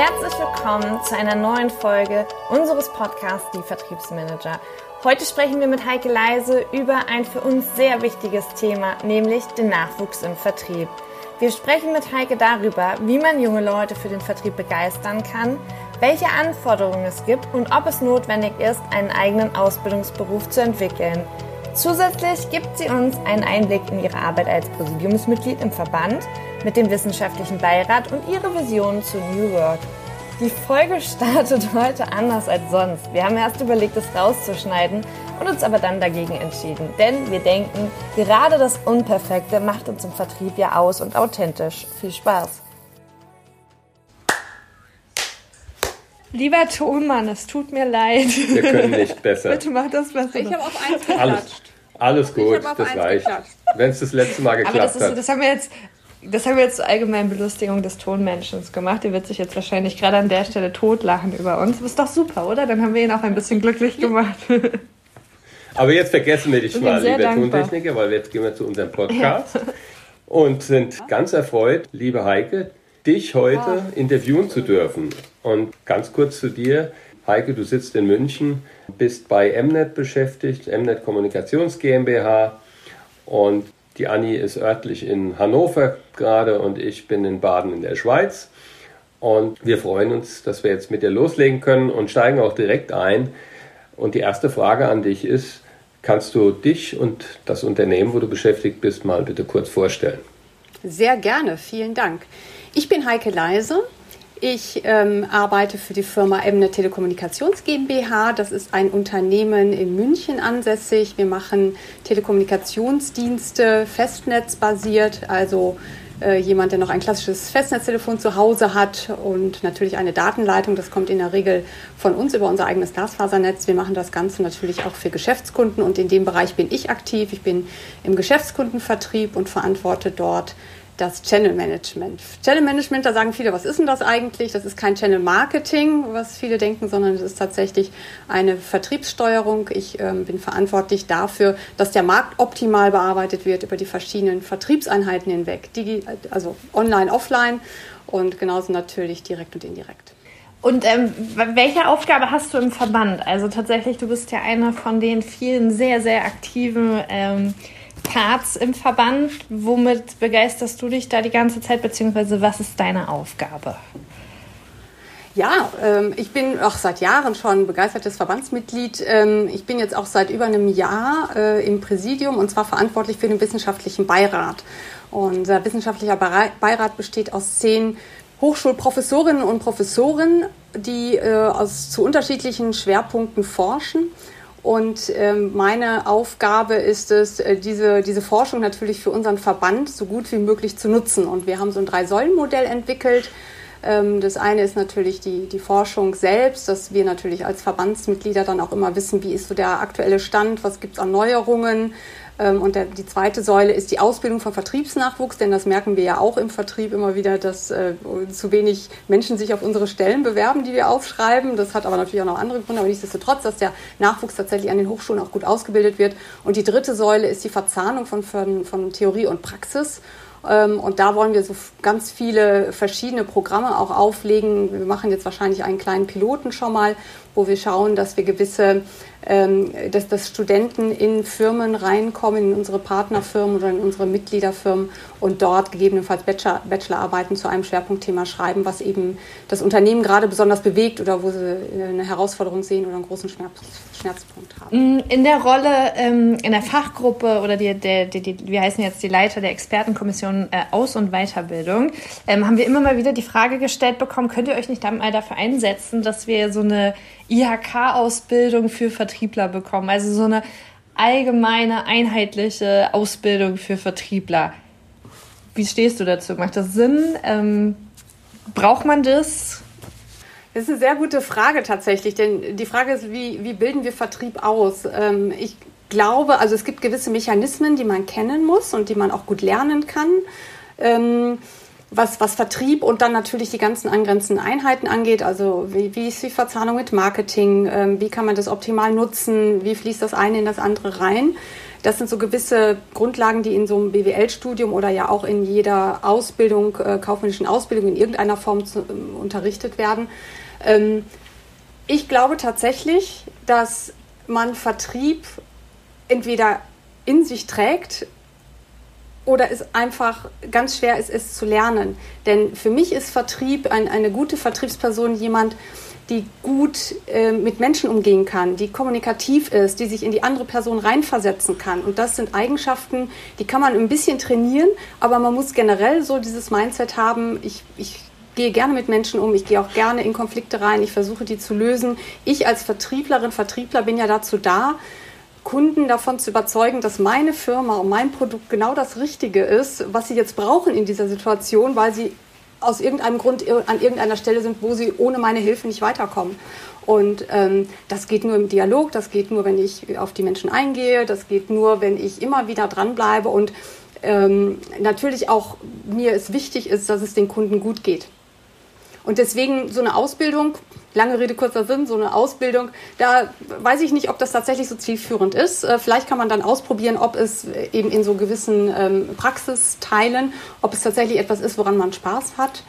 Herzlich willkommen zu einer neuen Folge unseres Podcasts Die Vertriebsmanager. Heute sprechen wir mit Heike Leise über ein für uns sehr wichtiges Thema, nämlich den Nachwuchs im Vertrieb. Wir sprechen mit Heike darüber, wie man junge Leute für den Vertrieb begeistern kann, welche Anforderungen es gibt und ob es notwendig ist, einen eigenen Ausbildungsberuf zu entwickeln. Zusätzlich gibt sie uns einen Einblick in ihre Arbeit als Präsidiumsmitglied im Verband mit dem wissenschaftlichen Beirat und ihre Vision zu New Work. Die Folge startet heute anders als sonst. Wir haben erst überlegt, es rauszuschneiden und uns aber dann dagegen entschieden. Denn wir denken, gerade das Unperfekte macht uns im Vertrieb ja aus und authentisch. Viel Spaß! Lieber Tonmann, es tut mir leid. Wir können nicht besser. Bitte mach das besser. Ich habe auf eins geklatscht. Alles, alles gut, auf das reicht. Wenn es das letzte Mal Aber geklappt das, ist, hat. das haben wir jetzt, das haben wir jetzt zur allgemeinen Belustigung des Tonmenschen gemacht. Der wird sich jetzt wahrscheinlich gerade an der Stelle totlachen über uns. Das ist doch super, oder? Dann haben wir ihn auch ein bisschen glücklich gemacht. Aber jetzt vergessen wir dich bin mal, lieber dankbar. Tontechniker, weil jetzt gehen wir zu unserem Podcast und sind ganz erfreut, liebe Heike, dich heute interviewen zu dürfen. Und ganz kurz zu dir. Heike, du sitzt in München, bist bei Mnet beschäftigt, Mnet Kommunikations GmbH und die Anni ist örtlich in Hannover gerade und ich bin in Baden in der Schweiz. Und wir freuen uns, dass wir jetzt mit dir loslegen können und steigen auch direkt ein. Und die erste Frage an dich ist, kannst du dich und das Unternehmen, wo du beschäftigt bist, mal bitte kurz vorstellen? Sehr gerne, vielen Dank. Ich bin Heike Leise. Ich ähm, arbeite für die Firma Emne Telekommunikations GmbH. Das ist ein Unternehmen in München ansässig. Wir machen Telekommunikationsdienste, festnetzbasiert, also äh, jemand, der noch ein klassisches Festnetztelefon zu Hause hat und natürlich eine Datenleitung. Das kommt in der Regel von uns über unser eigenes Glasfasernetz. Wir machen das Ganze natürlich auch für Geschäftskunden und in dem Bereich bin ich aktiv. Ich bin im Geschäftskundenvertrieb und verantworte dort das Channel Management. Channel Management, da sagen viele, was ist denn das eigentlich? Das ist kein Channel Marketing, was viele denken, sondern es ist tatsächlich eine Vertriebssteuerung. Ich ähm, bin verantwortlich dafür, dass der Markt optimal bearbeitet wird über die verschiedenen Vertriebseinheiten hinweg, Digi also online, offline und genauso natürlich direkt und indirekt. Und ähm, welche Aufgabe hast du im Verband? Also tatsächlich, du bist ja einer von den vielen sehr, sehr aktiven ähm, Parts im Verband. Womit begeisterst du dich da die ganze Zeit, beziehungsweise was ist deine Aufgabe? Ja, ähm, ich bin auch seit Jahren schon begeistertes Verbandsmitglied. Ähm, ich bin jetzt auch seit über einem Jahr äh, im Präsidium und zwar verantwortlich für den wissenschaftlichen Beirat. Unser wissenschaftlicher Berei- Beirat besteht aus zehn Hochschulprofessorinnen und Professoren, die äh, aus, zu unterschiedlichen Schwerpunkten forschen. Und ähm, meine Aufgabe ist es, äh, diese, diese Forschung natürlich für unseren Verband so gut wie möglich zu nutzen. Und wir haben so ein Drei-Säulen-Modell entwickelt. Ähm, das eine ist natürlich die, die Forschung selbst, dass wir natürlich als Verbandsmitglieder dann auch immer wissen, wie ist so der aktuelle Stand, was gibt es an Neuerungen. Ähm, Und der, die zweite Säule ist die Ausbildung von Vertriebsnachwuchs, denn das merken wir ja auch im Vertrieb immer wieder, dass äh, zu wenig Menschen sich auf unsere Stellen bewerben, die wir aufschreiben. Das hat aber natürlich auch noch andere Gründe, aber nichtsdestotrotz, dass der Nachwuchs tatsächlich an den Hochschulen auch gut ausgebildet wird. Und die dritte Säule ist die Verzahnung von, von, von Theorie und Praxis. Ähm, Und da wollen wir so ganz viele verschiedene Programme auch auflegen. Wir machen jetzt wahrscheinlich einen kleinen Piloten schon mal, wo wir schauen, dass wir gewisse, ähm, dass, dass Studenten in Firmen reinkommen, in unsere Partnerfirmen oder in unsere Mitgliederfirmen und dort gegebenenfalls Bachelor, Bachelorarbeiten zu einem Schwerpunktthema schreiben, was eben das Unternehmen gerade besonders bewegt oder wo sie eine Herausforderung sehen oder einen großen Schmerz, Schmerzpunkt haben. In der Rolle, ähm, in der Fachgruppe oder die, der, die, die, wir heißen jetzt die Leiter der Expertenkommission äh, Aus- und Weiterbildung, ähm, haben wir immer mal wieder die Frage gestellt bekommen, könnt ihr euch nicht mal dafür einsetzen, dass wir so eine IHK-Ausbildung für Vertriebler bekommen? Also so eine allgemeine, einheitliche Ausbildung für Vertriebler. Wie stehst du dazu? Macht das Sinn? Ähm, braucht man das? Das ist eine sehr gute Frage tatsächlich, denn die Frage ist, wie, wie bilden wir Vertrieb aus? Ähm, ich glaube, also es gibt gewisse Mechanismen, die man kennen muss und die man auch gut lernen kann. Ähm, was, was Vertrieb und dann natürlich die ganzen angrenzenden Einheiten angeht, also wie, wie ist die Verzahnung mit Marketing, ähm, wie kann man das optimal nutzen, wie fließt das eine in das andere rein. das sind so gewisse Grundlagen, die in so einem BWL-Studium oder ja auch in jeder Ausbildung, äh, kaufmännischen Ausbildung in irgendeiner Form zu, äh, unterrichtet werden. Ähm, ich glaube tatsächlich, dass man Vertrieb entweder in sich trägt oder es einfach ganz schwer ist, es zu lernen. Denn für mich ist Vertrieb, ein, eine gute Vertriebsperson jemand, die gut äh, mit Menschen umgehen kann, die kommunikativ ist, die sich in die andere Person reinversetzen kann. Und das sind Eigenschaften, die kann man ein bisschen trainieren, aber man muss generell so dieses Mindset haben, ich, ich gehe gerne mit Menschen um, ich gehe auch gerne in Konflikte rein, ich versuche die zu lösen. Ich als Vertrieblerin, Vertriebler bin ja dazu da, Kunden davon zu überzeugen, dass meine Firma und mein Produkt genau das Richtige ist, was sie jetzt brauchen in dieser Situation, weil sie aus irgendeinem Grund an irgendeiner Stelle sind, wo sie ohne meine Hilfe nicht weiterkommen. Und ähm, das geht nur im Dialog, das geht nur, wenn ich auf die Menschen eingehe, das geht nur, wenn ich immer wieder dranbleibe und ähm, natürlich auch mir es wichtig ist, dass es den Kunden gut geht. Und deswegen so eine Ausbildung, lange Rede, kurzer Sinn, so eine Ausbildung, da weiß ich nicht, ob das tatsächlich so zielführend ist. Äh, vielleicht kann man dann ausprobieren, ob es eben in so gewissen ähm, Praxisteilen, ob es tatsächlich etwas ist, woran man Spaß hat,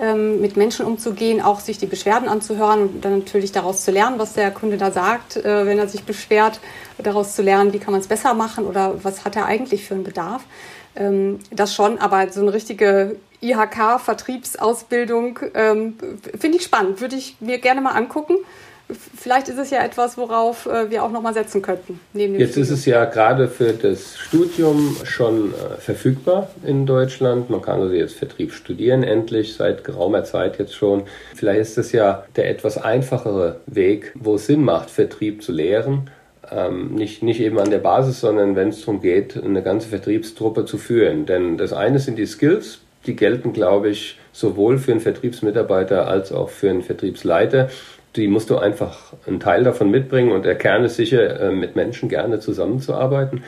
ähm, mit Menschen umzugehen, auch sich die Beschwerden anzuhören und dann natürlich daraus zu lernen, was der Kunde da sagt, äh, wenn er sich beschwert, daraus zu lernen, wie kann man es besser machen oder was hat er eigentlich für einen Bedarf. Ähm, das schon, aber so eine richtige IHK-Vertriebsausbildung ähm, finde ich spannend, würde ich mir gerne mal angucken. Vielleicht ist es ja etwas, worauf äh, wir auch noch mal setzen könnten. Jetzt Studium. ist es ja gerade für das Studium schon äh, verfügbar in Deutschland. Man kann also jetzt Vertrieb studieren, endlich seit geraumer Zeit jetzt schon. Vielleicht ist es ja der etwas einfachere Weg, wo es Sinn macht, Vertrieb zu lehren ähm, nicht, nicht eben an der Basis, sondern wenn es darum geht, eine ganze Vertriebstruppe zu führen. Denn das eine sind die Skills, die gelten, glaube ich, sowohl für einen Vertriebsmitarbeiter als auch für einen Vertriebsleiter. Die musst du einfach einen Teil davon mitbringen und der Kern ist sicher, äh, mit Menschen gerne zusammenzuarbeiten.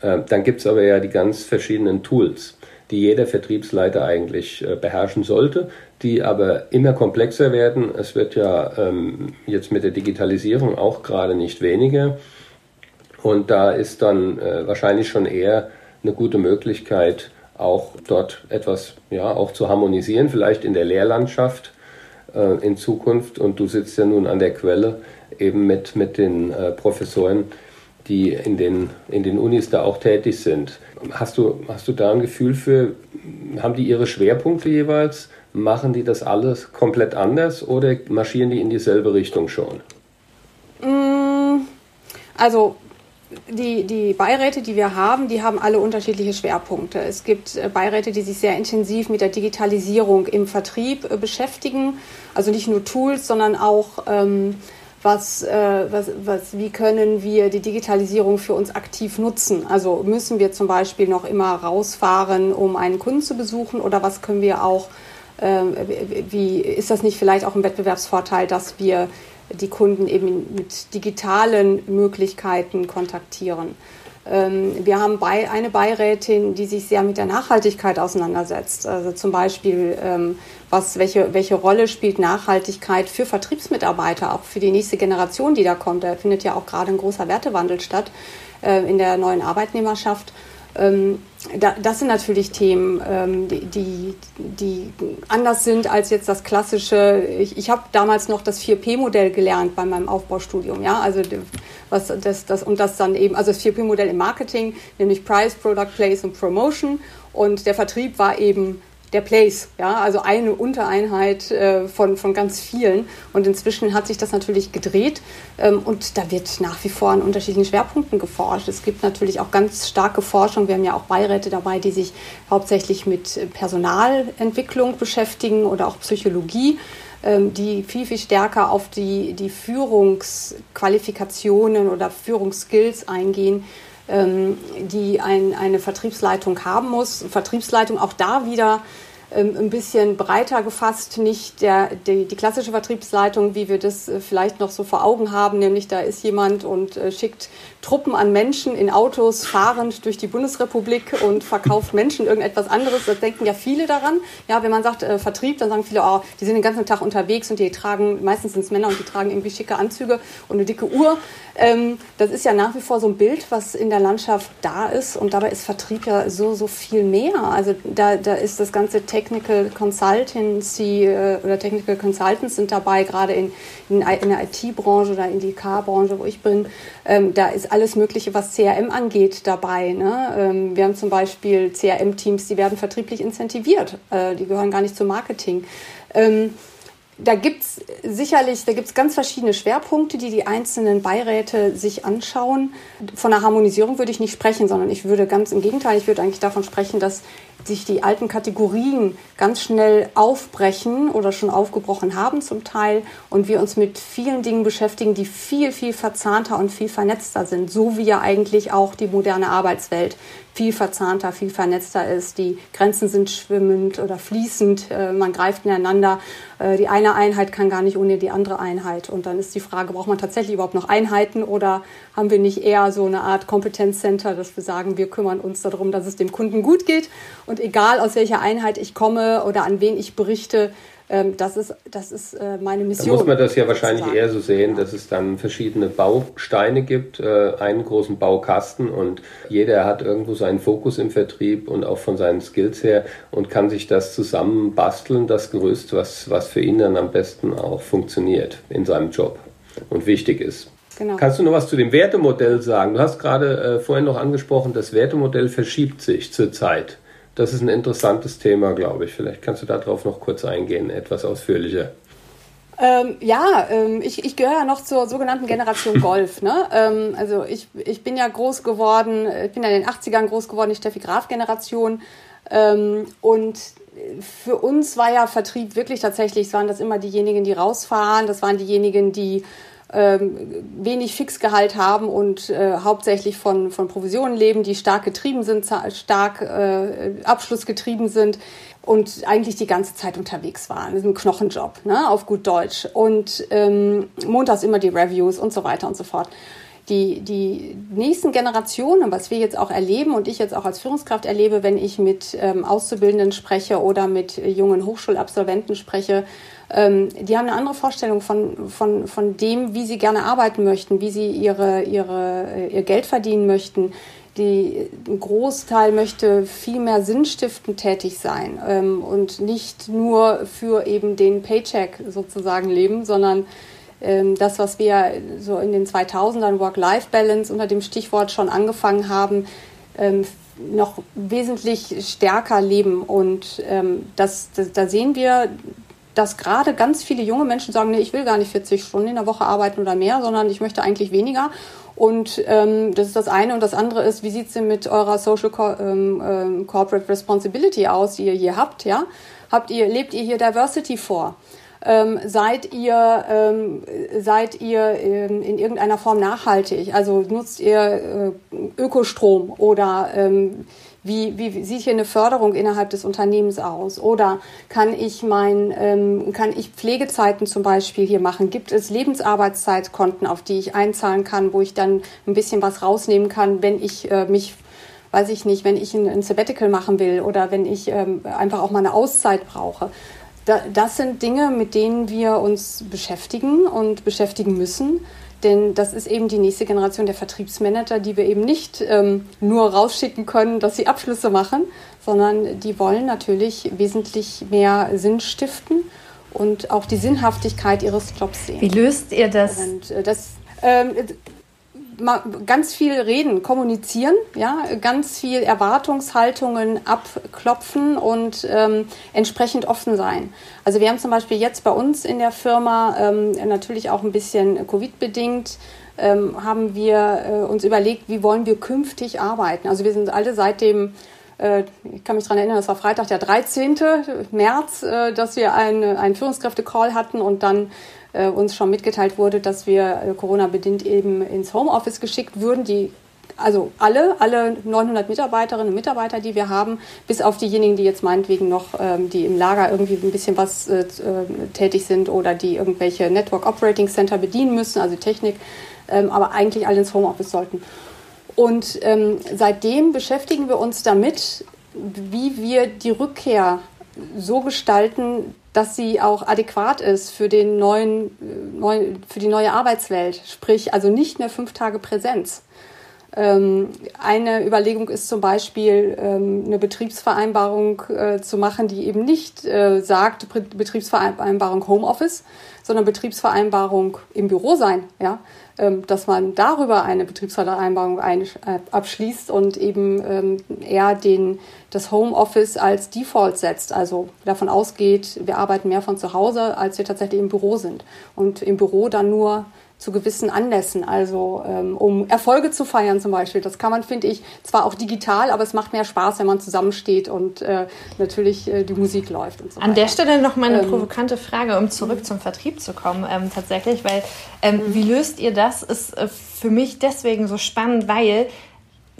Äh, dann gibt es aber ja die ganz verschiedenen Tools, die jeder Vertriebsleiter eigentlich äh, beherrschen sollte, die aber immer komplexer werden. Es wird ja ähm, jetzt mit der Digitalisierung auch gerade nicht weniger. Und da ist dann wahrscheinlich schon eher eine gute Möglichkeit, auch dort etwas ja auch zu harmonisieren, vielleicht in der Lehrlandschaft äh, in Zukunft. Und du sitzt ja nun an der Quelle eben mit, mit den äh, Professoren, die in den, in den Unis da auch tätig sind. Hast du, hast du da ein Gefühl für, haben die ihre Schwerpunkte jeweils? Machen die das alles komplett anders oder marschieren die in dieselbe Richtung schon? Mm, also die, die Beiräte, die wir haben, die haben alle unterschiedliche Schwerpunkte. Es gibt äh, Beiräte, die sich sehr intensiv mit der Digitalisierung im Vertrieb äh, beschäftigen. Also nicht nur Tools, sondern auch, ähm, was, äh, was, was, wie können wir die Digitalisierung für uns aktiv nutzen. Also müssen wir zum Beispiel noch immer rausfahren, um einen Kunden zu besuchen oder was können wir auch, äh, wie ist das nicht vielleicht auch ein Wettbewerbsvorteil, dass wir die Kunden eben mit digitalen Möglichkeiten kontaktieren. Ähm, wir haben eine Beirätin, die sich sehr mit der Nachhaltigkeit auseinandersetzt. Also zum Beispiel, ähm, was, welche, welche Rolle spielt Nachhaltigkeit für Vertriebsmitarbeiter, auch für die nächste Generation, die da kommt. Da findet ja auch gerade ein großer Wertewandel statt äh, in der neuen Arbeitnehmerschaft. Da, das sind natürlich Themen, ähm, die, die, die, anders sind als jetzt das klassische. Ich, ich habe damals noch das 4P-Modell gelernt bei meinem Aufbaustudium, ja, also was das, das und das dann eben, also das 4P-Modell im Marketing, nämlich Price, Product, Place und Promotion. Und der Vertrieb war eben der Place, ja, also eine Untereinheit äh, von, von ganz vielen. Und inzwischen hat sich das natürlich gedreht ähm, und da wird nach wie vor an unterschiedlichen Schwerpunkten geforscht. Es gibt natürlich auch ganz starke Forschung. Wir haben ja auch Beiräte dabei, die sich hauptsächlich mit Personalentwicklung beschäftigen oder auch Psychologie ähm, die viel, viel stärker auf die, die Führungsqualifikationen oder Führungsskills eingehen, die ein, eine Vertriebsleitung haben muss. Vertriebsleitung auch da wieder ähm, ein bisschen breiter gefasst, nicht der, die, die klassische Vertriebsleitung, wie wir das äh, vielleicht noch so vor Augen haben, nämlich da ist jemand und äh, schickt Truppen an Menschen in Autos fahrend durch die Bundesrepublik und verkauft Menschen irgendetwas anderes. Da denken ja viele daran. Ja, wenn man sagt äh, Vertrieb, dann sagen viele, oh, die sind den ganzen Tag unterwegs und die tragen, meistens sind es Männer und die tragen irgendwie schicke Anzüge und eine dicke Uhr. Ähm, das ist ja nach wie vor so ein Bild, was in der Landschaft da ist. Und dabei ist Vertrieb ja so, so viel mehr. Also da, da ist das ganze Technical Consultancy äh, oder Technical Consultants sind dabei, gerade in, in, in der IT-Branche oder in die Car-Branche, wo ich bin. Ähm, da ist alles Mögliche, was CRM angeht, dabei. Ne? Ähm, wir haben zum Beispiel CRM-Teams, die werden vertrieblich incentiviert. Äh, die gehören gar nicht zum Marketing. Ähm, da gibt es sicherlich, da gibt es ganz verschiedene Schwerpunkte, die die einzelnen Beiräte sich anschauen. Von der Harmonisierung würde ich nicht sprechen, sondern ich würde ganz im Gegenteil, ich würde eigentlich davon sprechen, dass sich die alten Kategorien ganz schnell aufbrechen oder schon aufgebrochen haben zum Teil und wir uns mit vielen Dingen beschäftigen, die viel, viel verzahnter und viel vernetzter sind, so wie ja eigentlich auch die moderne Arbeitswelt viel verzahnter, viel vernetzter ist. Die Grenzen sind schwimmend oder fließend, äh, man greift ineinander. Äh, die eine Einheit kann gar nicht ohne die andere Einheit. Und dann ist die Frage, braucht man tatsächlich überhaupt noch Einheiten oder haben wir nicht eher so eine Art Kompetenzcenter, dass wir sagen, wir kümmern uns darum, dass es dem Kunden gut geht und egal aus welcher Einheit ich komme oder an wen ich berichte, ähm, das ist, das ist äh, meine Mission. Da muss man das ja wahrscheinlich eher so sehen, dass es dann verschiedene Bausteine gibt, äh, einen großen Baukasten und jeder hat irgendwo seinen Fokus im Vertrieb und auch von seinen Skills her und kann sich das zusammen basteln, das Gerüst, was, was für ihn dann am besten auch funktioniert in seinem Job und wichtig ist. Genau. Kannst du noch was zu dem Wertemodell sagen? Du hast gerade äh, vorhin noch angesprochen, das Wertemodell verschiebt sich zurzeit. Das ist ein interessantes Thema, glaube ich. Vielleicht kannst du darauf noch kurz eingehen, etwas ausführlicher. Ähm, ja, ähm, ich, ich gehöre ja noch zur sogenannten Generation Golf. Ne? Ähm, also ich, ich bin ja groß geworden, ich bin ja in den 80ern groß geworden, die Steffi Graf-Generation. Ähm, und für uns war ja Vertrieb wirklich tatsächlich, waren das immer diejenigen, die rausfahren, das waren diejenigen, die ähm, wenig Fixgehalt haben und äh, hauptsächlich von, von Provisionen leben, die stark getrieben sind, stark äh, abschlussgetrieben sind und eigentlich die ganze Zeit unterwegs waren. Das ist ein Knochenjob, ne, auf gut Deutsch. Und ähm, montags immer die Reviews und so weiter und so fort. Die, die nächsten Generationen, was wir jetzt auch erleben und ich jetzt auch als Führungskraft erlebe, wenn ich mit ähm, Auszubildenden spreche oder mit jungen Hochschulabsolventen spreche, ähm, die haben eine andere Vorstellung von, von, von dem, wie sie gerne arbeiten möchten, wie sie ihre, ihre, äh, ihr Geld verdienen möchten. Die, ein Großteil möchte viel mehr sinnstiftend tätig sein ähm, und nicht nur für eben den Paycheck sozusagen leben, sondern ähm, das, was wir so in den 2000ern Work-Life-Balance unter dem Stichwort schon angefangen haben, ähm, noch wesentlich stärker leben. Und ähm, das, das, da sehen wir dass gerade ganz viele junge Menschen sagen, nee, ich will gar nicht 40 Stunden in der Woche arbeiten oder mehr, sondern ich möchte eigentlich weniger. Und ähm, das ist das eine. Und das andere ist, wie sieht es denn mit eurer Social Co ähm, ähm, Corporate Responsibility aus, die ihr hier habt? Ja? Habt ihr, lebt ihr hier Diversity vor? Ähm, seid ihr, ähm, seid ihr ähm, in irgendeiner Form nachhaltig? Also nutzt ihr äh, Ökostrom oder ähm, wie, wie sieht hier eine Förderung innerhalb des Unternehmens aus? Oder kann ich mein, ähm, kann ich Pflegezeiten zum Beispiel hier machen? Gibt es Lebensarbeitszeitkonten, auf die ich einzahlen kann, wo ich dann ein bisschen was rausnehmen kann, wenn ich äh, mich weiß ich nicht, wenn ich ein, ein Sabbatical machen will oder wenn ich ähm, einfach auch mal eine Auszeit brauche. Da, das sind Dinge, mit denen wir uns beschäftigen und beschäftigen müssen. Denn das ist eben die nächste Generation der Vertriebsmanager, die wir eben nicht ähm, nur rausschicken können, dass sie Abschlüsse machen, sondern die wollen natürlich wesentlich mehr Sinn stiften und auch die Sinnhaftigkeit ihres Jobs sehen. Wie löst ihr das? Und äh, das ähm, ganz viel reden, kommunizieren, ja, ganz viel Erwartungshaltungen abklopfen und ähm, entsprechend offen sein. Also wir haben zum Beispiel jetzt bei uns in der Firma ähm, natürlich auch ein bisschen Covid-bedingt ähm, haben wir äh, uns überlegt, wie wollen wir künftig arbeiten. Also wir sind alle seit dem ich kann mich daran erinnern, das war Freitag, der 13. März, äh, dass wir einen, einen Führungskräfte-Call hatten und dann äh, uns schon mitgeteilt wurde, dass wir äh, Corona-bedingt eben ins Homeoffice geschickt würden. Die also alle, alle 900 Mitarbeiterinnen und Mitarbeiter, die wir haben, bis auf diejenigen, die jetzt meinetwegen noch, ähm, die im Lager irgendwie ein bisschen was äh, äh, tätig sind oder die irgendwelche Network Operating Center bedienen müssen, also Technik, ähm, aber eigentlich alle ins Homeoffice sollten. Und ähm, seitdem beschäftigen wir uns damit, wie wir die Rückkehr so gestalten, dass sie auch adäquat ist für, den neuen, äh, neu, für die neue Arbeitswelt. Sprich, also nicht mehr fünf Tage Präsenz. Ähm, eine Überlegung ist zum Beispiel, ähm, eine Betriebsvereinbarung äh, zu machen, die eben nicht äh, sagt, Betriebsvereinbarung Homeoffice, sondern Betriebsvereinbarung im Büro sein. Ja? Ähm, dass man darüber eine Betriebsvereinbarung ein, äh, abschließt und eben ähm, eher den, das Homeoffice als Default setzt. Also davon ausgeht, wir arbeiten mehr von zu Hause, als wir tatsächlich im Büro sind. Und im Büro dann nur zu gewissen Anlässen, also ähm, um Erfolge zu feiern zum Beispiel. Das kann man, finde ich, zwar auch digital, aber es macht mehr Spaß, wenn man zusammensteht und äh, natürlich äh, die Musik läuft und so An weiter. der Stelle noch mal eine ähm, provokante Frage, um zurück zum Vertrieb zu kommen, ähm, tatsächlich, weil ähm, mhm. wie löst ihr das? Ist äh, für mich deswegen so spannend, weil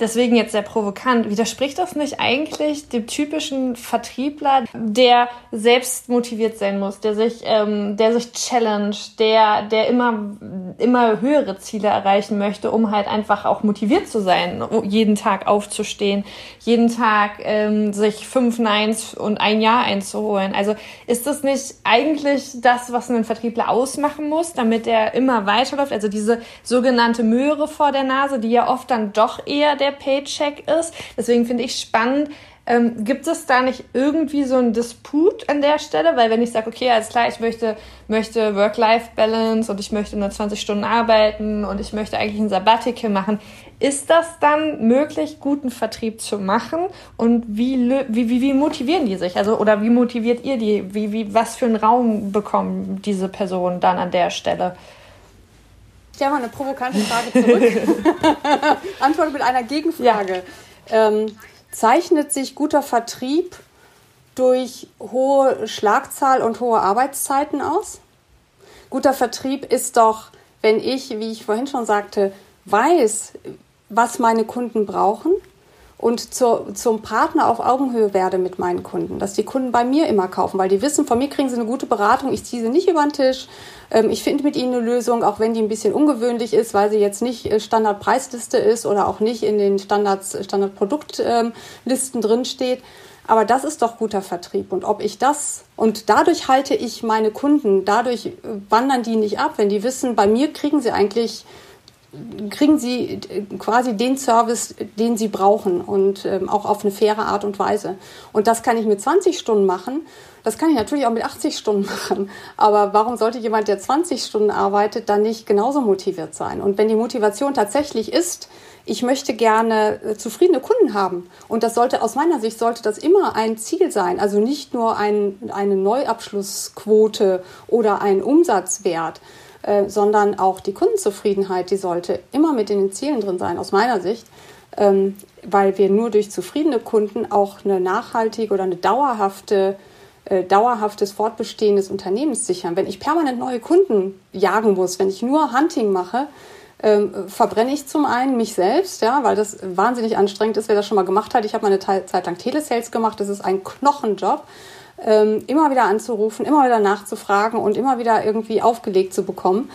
deswegen jetzt sehr provokant, widerspricht das nicht eigentlich dem typischen Vertriebler, der selbst motiviert sein muss, der sich, ähm, der sich challenge, der, der immer, immer höhere Ziele erreichen möchte, um halt einfach auch motiviert zu sein, jeden Tag aufzustehen, jeden Tag ähm, sich fünf Nines und ein Jahr einzuholen. Also ist das nicht eigentlich das, was einen Vertriebler ausmachen muss, damit er immer weiterläuft? Also diese sogenannte Möhre vor der Nase, die ja oft dann doch eher der der Paycheck ist. Deswegen finde ich spannend, ähm, gibt es da nicht irgendwie so einen Disput an der Stelle? Weil wenn ich sage, okay, alles klar, ich möchte, möchte Work-Life-Balance und ich möchte nur 20 Stunden arbeiten und ich möchte eigentlich ein Sabbatical machen, ist das dann möglich, guten Vertrieb zu machen? Und wie, wie, wie, wie motivieren die sich? Also, oder wie motiviert ihr die? Wie, wie, was für einen Raum bekommen diese Personen dann an der Stelle? Stelle mal eine provokante Frage zurück. Antworte mit einer Gegenfrage. Ja. Ähm, zeichnet sich guter Vertrieb durch hohe Schlagzahl und hohe Arbeitszeiten aus? Guter Vertrieb ist doch, wenn ich, wie ich vorhin schon sagte, weiß, was meine Kunden brauchen und zur, zum Partner auf Augenhöhe werde mit meinen Kunden, dass die Kunden bei mir immer kaufen, weil die wissen, von mir kriegen sie eine gute Beratung, ich ziehe sie nicht über den Tisch, ähm, ich finde mit ihnen eine Lösung, auch wenn die ein bisschen ungewöhnlich ist, weil sie jetzt nicht äh, Standardpreisliste ist oder auch nicht in den Standards, Standardproduktlisten drin steht. Aber das ist doch guter Vertrieb. Und ob ich das, und dadurch halte ich meine Kunden, dadurch äh, wandern die nicht ab, wenn die wissen, bei mir kriegen sie eigentlich kriegen sie quasi den Service, den sie brauchen und ähm, auch auf eine faire Art und Weise. Und das kann ich mit 20 Stunden machen. Das kann ich natürlich auch mit 80 Stunden machen. Aber warum sollte jemand, der 20 Stunden arbeitet, dann nicht genauso motiviert sein? Und wenn die Motivation tatsächlich ist, ich möchte gerne äh, zufriedene Kunden haben. Und das sollte, aus meiner Sicht, sollte das immer ein Ziel sein. Also nicht nur ein, eine Neuabschlussquote oder ein Umsatzwert, äh, sondern auch die Kundenzufriedenheit, die sollte immer mit in den Zielen drin sein, aus meiner Sicht, ähm, weil wir nur durch zufriedene Kunden auch eine nachhaltige oder eine dauerhafte äh, dauerhaftes Fortbestehen des Unternehmens sichern. Wenn ich permanent neue Kunden jagen muss, wenn ich nur Hunting mache, ähm, verbrenne ich zum einen mich selbst, ja, weil das wahnsinnig anstrengend ist, wer das schon mal gemacht hat. Ich habe mal eine Zeit lang Telesales gemacht, das ist ein Knochenjob ähm, immer wieder anzurufen, immer wieder nachzufragen und immer wieder irgendwie aufgelegt zu bekommen,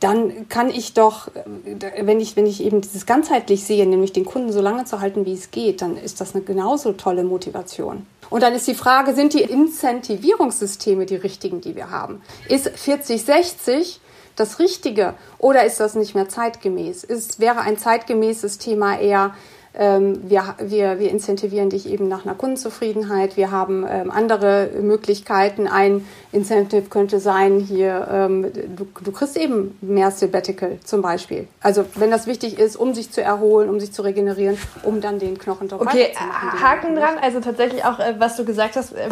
dann kann ich doch, äh, wenn ich, wenn ich eben dieses ganzheitlich sehe, nämlich den Kunden so lange zu halten, wie es geht, dann ist das eine genauso tolle Motivation. Und dann ist die Frage, sind die Incentivierungssysteme die richtigen, die wir haben? Ist 40-60 das Richtige oder ist das nicht mehr zeitgemäß? Ist, wäre ein zeitgemäßes Thema eher, wir, wir, wir incentivieren dich eben nach einer Kundenzufriedenheit. Wir haben ähm, andere Möglichkeiten. Ein Incentive könnte sein, hier, ähm, du, du kriegst eben mehr Sabbatical zum Beispiel. Also wenn das wichtig ist, um sich zu erholen, um sich zu regenerieren, um dann den Knochen drauf Okay, Haken dran. Also tatsächlich auch, äh, was du gesagt hast, äh,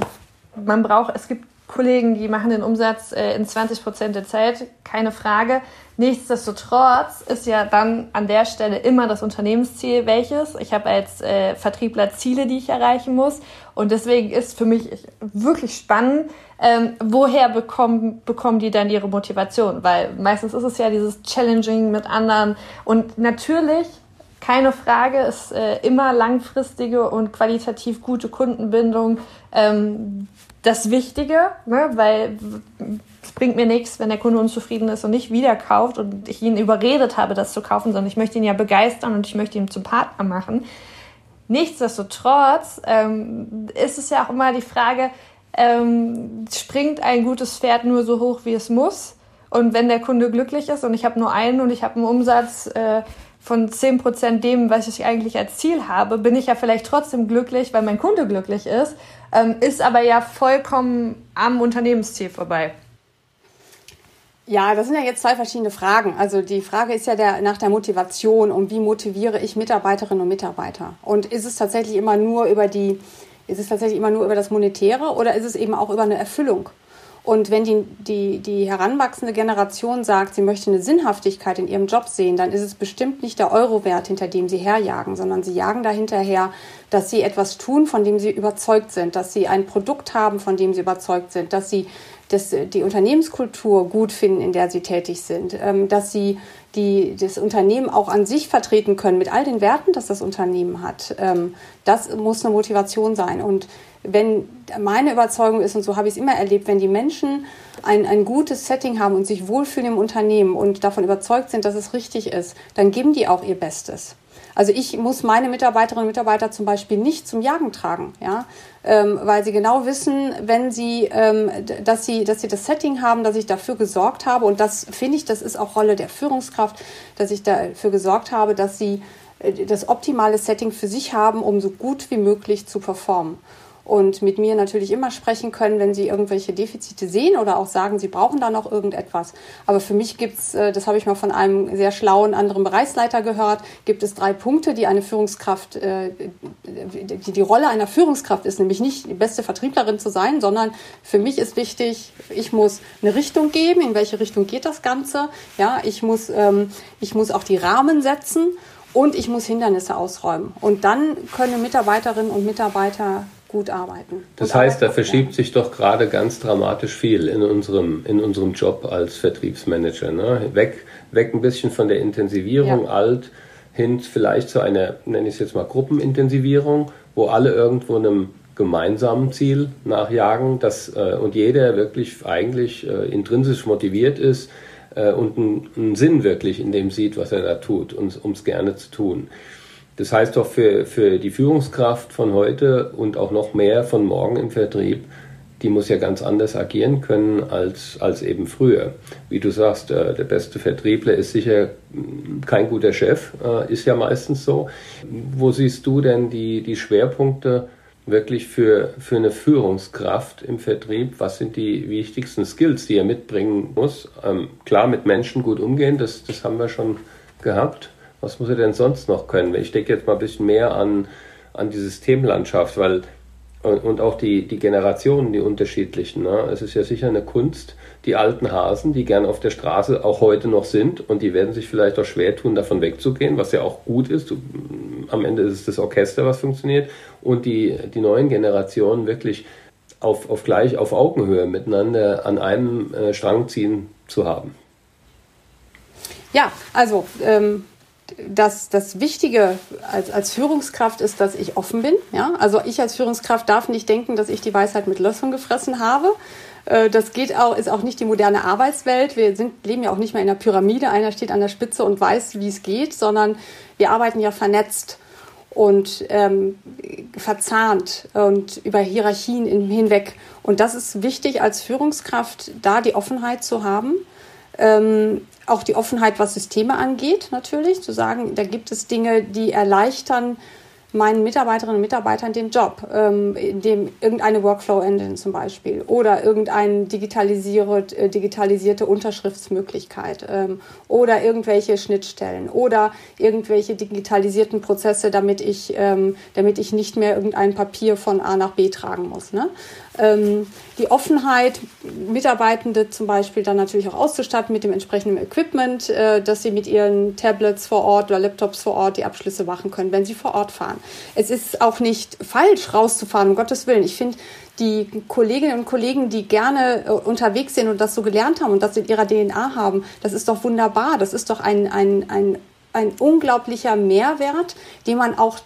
man braucht, es gibt Kollegen, die machen den Umsatz äh, in 20 Prozent der Zeit, keine Frage. Nichtsdestotrotz ist ja dann an der Stelle immer das Unternehmensziel welches. Ich habe als äh, Vertriebler Ziele, die ich erreichen muss. Und deswegen ist für mich wirklich spannend, ähm, woher bekommen, bekommen die dann ihre Motivation? Weil meistens ist es ja dieses Challenging mit anderen. Und natürlich keine Frage, ist äh, immer langfristige und qualitativ gute Kundenbindung ähm, das Wichtige, ne? weil es bringt mir nichts, wenn der Kunde unzufrieden ist und nicht wieder kauft und ich ihn überredet habe, das zu kaufen, sondern ich möchte ihn ja begeistern und ich möchte ihn zum Partner machen. Nichtsdestotrotz ähm, ist es ja auch immer die Frage, ähm, springt ein gutes Pferd nur so hoch, wie es muss? Und wenn der Kunde glücklich ist und ich habe nur einen und ich habe einen Umsatz äh, von 10% dem, was ich eigentlich als Ziel habe, bin ich ja vielleicht trotzdem glücklich, weil mein Kunde glücklich ist, ähm, ist aber ja vollkommen am Unternehmensziel vorbei. Ja, das sind ja jetzt zwei verschiedene Fragen. Also die Frage ist ja der, nach der Motivation und wie motiviere ich Mitarbeiterinnen und Mitarbeiter? Und ist es tatsächlich immer nur über die, ist es tatsächlich immer nur über das Monetäre oder ist es eben auch über eine Erfüllung? Und wenn die, die, die heranwachsende Generation sagt, sie möchte eine Sinnhaftigkeit in ihrem Job sehen, dann ist es bestimmt nicht der Eurowert, hinter dem sie herjagen, sondern sie jagen dahinterher, dass sie etwas tun, von dem sie überzeugt sind, dass sie ein Produkt haben, von dem sie überzeugt sind, dass sie das, die Unternehmenskultur gut finden, in der sie tätig sind, ähm, dass sie die, das Unternehmen auch an sich vertreten können mit all den Werten, das das Unternehmen hat. Ähm, das muss eine Motivation sein. Und wenn meine Überzeugung ist, und so habe ich es immer erlebt, wenn die Menschen ein, ein gutes Setting haben und sich wohlfühlen im Unternehmen und davon überzeugt sind, dass es richtig ist, dann geben die auch ihr Bestes. Also ich muss meine Mitarbeiterinnen und Mitarbeiter zum Beispiel nicht zum Jagen tragen, ja, ähm, weil sie genau wissen, wenn sie, ähm, dass sie, dass sie das Setting haben, dass ich dafür gesorgt habe. Und das finde ich, das ist auch Rolle der Führungskraft, dass ich dafür gesorgt habe, dass sie äh, das optimale Setting für sich haben, um so gut wie möglich zu performen und mit mir natürlich immer sprechen können, wenn sie irgendwelche Defizite sehen oder auch sagen, sie brauchen da noch irgendetwas. Aber für mich gibt's, äh, das habe ich mal von einem sehr schlauen anderen Bereichsleiter gehört, gibt es drei Punkte, die eine Führungskraft, äh, die die Rolle einer Führungskraft ist, nämlich nicht die beste Vertrieblerin zu sein, sondern für mich ist wichtig, ich muss eine Richtung geben, in welche Richtung geht das Ganze. Ja, ich muss, ähm, ich muss auch die Rahmen setzen und ich muss Hindernisse ausräumen. Und dann können Mitarbeiterinnen und Mitarbeiter gut arbeiten. Das heißt, da verschiebt sich doch gerade ganz dramatisch viel in unserem, in unserem Job als Vertriebsmanager. Ne? Weg, weg ein bisschen von der Intensivierung, ja. alt, hin vielleicht zu einer, nenne ich es jetzt mal, Gruppenintensivierung, wo alle irgendwo einem gemeinsamen Ziel nachjagen dass, äh, und jeder wirklich eigentlich äh, intrinsisch motiviert ist äh, und einen, einen Sinn wirklich in dem sieht, was er da tut, um es gerne zu tun. Das heißt doch für, für die Führungskraft von heute und auch noch mehr von morgen im Vertrieb, die muss ja ganz anders agieren können als, als eben früher. Wie du sagst, äh, der beste Vertriebler ist sicher mm, kein guter Chef, äh, ist ja meistens so. Wo siehst du denn die, die Schwerpunkte wirklich für, für eine Führungskraft im Vertrieb? Was sind die wichtigsten Skills, die er mitbringen muss? Ähm, klar, mit Menschen gut umgehen, das, das haben wir schon gehabt was muss er denn sonst noch können? Ich denke jetzt mal ein bisschen mehr an, an die Systemlandschaft, weil und, auch die, die Generationen, die unterschiedlichen. Ne? Es ist ja sicher eine Kunst, die alten Hasen, die gern auf der Straße auch heute noch sind und die werden sich vielleicht auch schwer tun, davon wegzugehen, was ja auch gut ist. Am Ende ist es das Orchester, was funktioniert. Und die, die neuen Generationen wirklich auf, auf gleich, auf Augenhöhe miteinander an einem äh, Strang ziehen zu haben. Ja, also ähm, das, das Wichtige als, als Führungskraft ist, dass ich offen bin. Ja? Also ich als Führungskraft darf nicht denken, dass ich die Weisheit mit Löffeln gefressen habe. Äh, das geht auch, ist auch nicht die moderne Arbeitswelt. Wir sind, leben ja auch nicht mehr in einer Pyramide. Einer steht an der Spitze und weiß, wie es geht, sondern wir arbeiten ja vernetzt und ähm, verzahnt und über Hierarchien hinweg. Und das ist wichtig als Führungskraft, da die Offenheit zu haben. Ähm, auch die Offenheit, was Systeme angeht, natürlich, zu sagen, da gibt es Dinge, die erleichtern meinen Mitarbeiterinnen und Mitarbeitern den Job, ähm, dem irgendeine Workflow-Engine zum Beispiel oder irgendeine digitalisierte, äh, digitalisierte Unterschriftsmöglichkeit ähm, oder irgendwelche Schnittstellen oder irgendwelche digitalisierten Prozesse, damit ich, ähm, damit ich nicht mehr irgendein Papier von A nach B tragen muss. Ne? Die Offenheit, Mitarbeitende zum Beispiel dann natürlich auch auszustatten mit dem entsprechenden Equipment, äh, dass sie mit ihren Tablets vor Ort oder Laptops vor Ort die Abschlüsse machen können, wenn sie vor Ort fahren. Es ist auch nicht falsch, rauszufahren, um Gottes Willen. Ich finde, die Kolleginnen und Kollegen, die gerne äh, unterwegs sind und das so gelernt haben und das in ihrer DNA haben, das ist doch wunderbar. Das ist doch ein, ein, ein ein unglaublicher Mehrwert, den man auch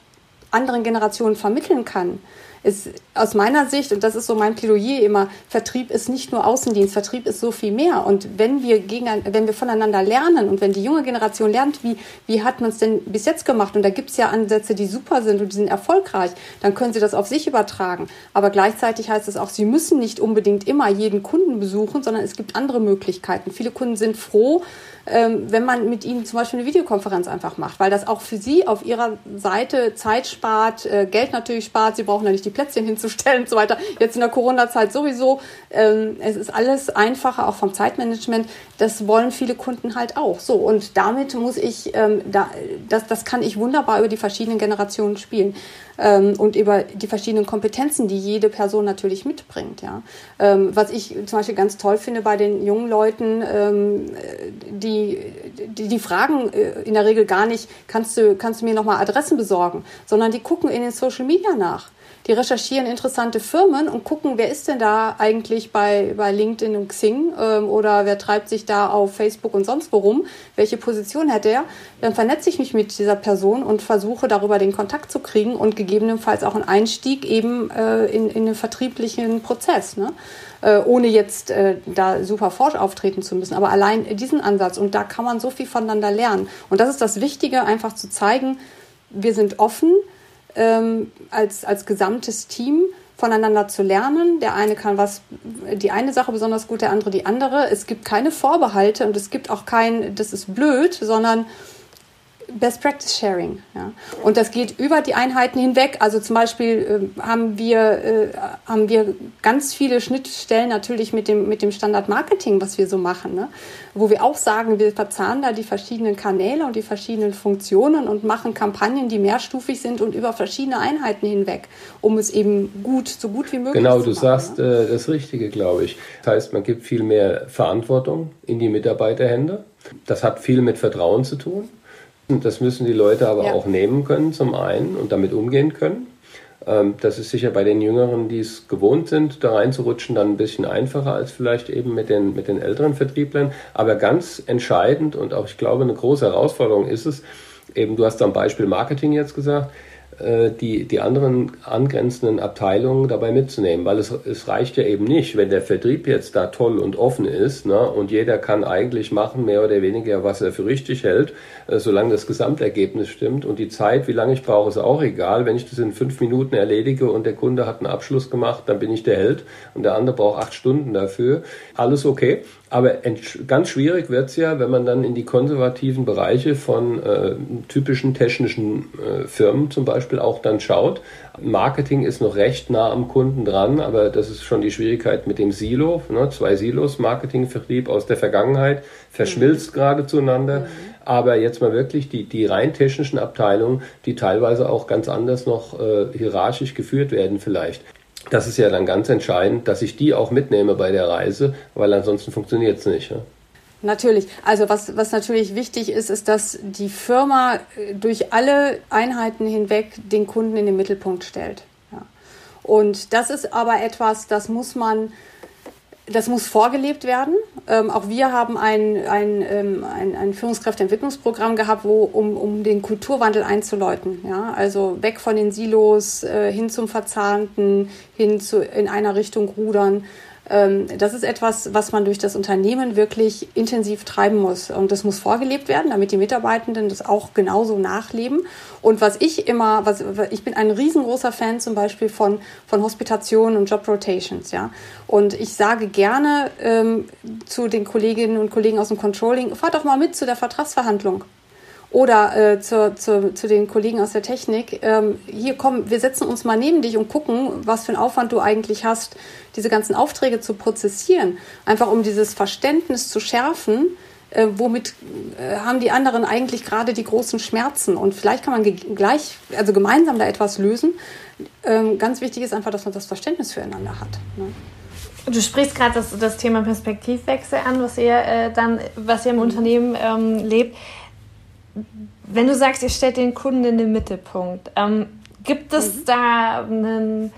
anderen Generationen vermitteln kann ist aus meiner Sicht, und das ist so mein Plädoyer immer, Vertrieb ist nicht nur Außendienst, Vertrieb ist so viel mehr. Und wenn wir, gegen, wenn wir voneinander lernen und wenn die junge Generation lernt, wie, wie hat man es denn bis jetzt gemacht, und da gibt es ja Ansätze, die super sind und die sind erfolgreich, dann können sie das auf sich übertragen. Aber gleichzeitig heißt es auch, sie müssen nicht unbedingt immer jeden Kunden besuchen, sondern es gibt andere Möglichkeiten. Viele Kunden sind froh, ähm, wenn man mit ihnen zum Beispiel eine Videokonferenz einfach macht, weil das auch für sie auf ihrer Seite Zeit spart, äh, Geld natürlich spart, sie brauchen da nicht die Plätzchen hinzustellen und so weiter. Jetzt in der Corona-Zeit sowieso. Ähm, es ist alles einfacher, auch vom Zeitmanagement. Das wollen viele Kunden halt auch. So, und damit muss ich, ähm, da, das, das kann ich wunderbar über die verschiedenen Generationen spielen ähm, und über die verschiedenen Kompetenzen, die jede Person natürlich mitbringt. Ja. Ähm, was ich zum Beispiel ganz toll finde bei den jungen Leuten, ähm, die, die, die fragen äh, in der Regel gar nicht, kannst du, kannst du mir nochmal Adressen besorgen, sondern die gucken in den Social Media nach die recherchieren interessante Firmen und gucken, wer ist denn da eigentlich bei, bei LinkedIn und Xing ähm, oder wer treibt sich da auf Facebook und sonst worum, welche Position hat er, dann vernetze ich mich mit dieser Person und versuche darüber den Kontakt zu kriegen und gegebenenfalls auch einen Einstieg eben äh, in, in einen vertrieblichen Prozess. Ne? Äh, ohne jetzt äh, da super forsch auftreten zu müssen. Aber allein diesen Ansatz und da kann man so viel voneinander lernen. Und das ist das Wichtige, einfach zu zeigen, wir sind offen, ähm, als, als gesamtes Team voneinander zu lernen. Der eine kann was, die eine Sache besonders gut, der andere die andere. Es gibt keine Vorbehalte und es gibt auch kein, das ist blöd, sondern Best Practice Sharing. Ja. Und das geht über die Einheiten hinweg. Also zum Beispiel äh, haben, wir, äh, haben wir ganz viele Schnittstellen natürlich mit dem, mit dem Standard Marketing, was wir so machen. Ne? Wo wir auch sagen, wir verzahnen da die verschiedenen Kanäle und die verschiedenen Funktionen und machen Kampagnen, die mehrstufig sind und über verschiedene Einheiten hinweg, um es eben gut, so gut wie möglich genau, zu machen. Genau, du sagst ne? äh, das Richtige, glaube ich. Das heißt, man gibt viel mehr Verantwortung in die Mitarbeiterhände. Das hat viel mit Vertrauen zu tun. Das müssen die Leute aber ja. auch nehmen können, zum einen, und damit umgehen können. Ähm, das ist sicher bei den Jüngeren, die es gewohnt sind, da reinzurutschen, dann ein bisschen einfacher als vielleicht eben mit den, mit den älteren Vertrieblern. Aber ganz entscheidend und auch, ich glaube, eine große Herausforderung ist es, eben, du hast am Beispiel Marketing jetzt gesagt, die, die anderen angrenzenden Abteilungen dabei mitzunehmen, weil es, es reicht ja eben nicht, wenn der Vertrieb jetzt da toll und offen ist ne, und jeder kann eigentlich machen, mehr oder weniger, was er für richtig hält, äh, solange das Gesamtergebnis stimmt und die Zeit, wie lange ich brauche, ist auch egal. Wenn ich das in fünf Minuten erledige und der Kunde hat einen Abschluss gemacht, dann bin ich der Held und der andere braucht acht Stunden dafür. Alles okay. Aber ganz schwierig wird es ja, wenn man dann in die konservativen Bereiche von äh, typischen technischen äh, Firmen zum Beispiel auch dann schaut. Marketing ist noch recht nah am Kunden dran, aber das ist schon die Schwierigkeit mit dem Silo. Ne? Zwei Silos, Marketing, Vertrieb aus der Vergangenheit, verschmilzt mhm. gerade zueinander. Mhm. Aber jetzt mal wirklich die, die rein technischen Abteilungen, die teilweise auch ganz anders noch äh, hierarchisch geführt werden vielleicht das ist ja dann ganz entscheidend, dass ich die auch mitnehme bei der Reise, weil ansonsten funktioniert es nicht. Ja? Natürlich. Also was, was natürlich wichtig ist, ist, dass die Firma äh, durch alle Einheiten hinweg den Kunden in den Mittelpunkt stellt. Ja. Und das ist aber etwas, das muss man das muss vorgelebt werden. Ähm, auch wir haben ein, ein, ähm, ein, ein Führungskräfteentwicklungsprogramm gehabt, wo, um, um den Kulturwandel einzuläuten. Ja? Also weg von den Silos, äh, hin zum Verzahnten, hin zu in einer Richtung rudern. Ähm, das ist etwas, was man durch das Unternehmen wirklich intensiv treiben muss. Und das muss vorgelebt werden, damit die Mitarbeitenden das auch genauso nachleben. Und was ich immer, was, ich bin ein riesengroßer Fan zum Beispiel von, von Hospitationen und Job Rotations, ja. Und ich sage gerne ähm, zu den Kolleginnen und Kollegen aus dem Controlling, fahrt doch mal mit zu der Vertragsverhandlung oder äh, zu, zu, zu den Kollegen aus der Technik, ähm, hier komm, wir setzen uns mal neben dich und gucken, was für einen Aufwand du eigentlich hast, diese ganzen Aufträge zu prozessieren. Einfach um dieses Verständnis zu schärfen, äh, womit äh, haben die anderen eigentlich gerade die großen Schmerzen. Und vielleicht kann man gleich, also gemeinsam da etwas lösen. Ähm, ganz wichtig ist einfach, dass man das Verständnis füreinander hat. Ne? Du sprichst gerade das, das Thema Perspektivwechsel an, was ihr äh, dann, was ihr im Unternehmen ähm, lebt wenn du sagst, ihr stellt den Kunden in den Mittelpunkt, ähm, gibt es mhm. da einen,